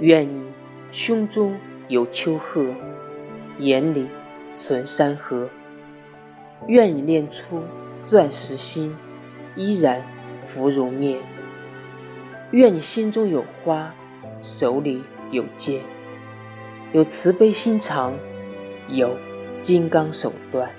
愿你胸中有丘壑眼里存山河。愿你练出钻石心依然芙蓉面愿你心中有花手里有剑。有慈悲心肠有金刚手段。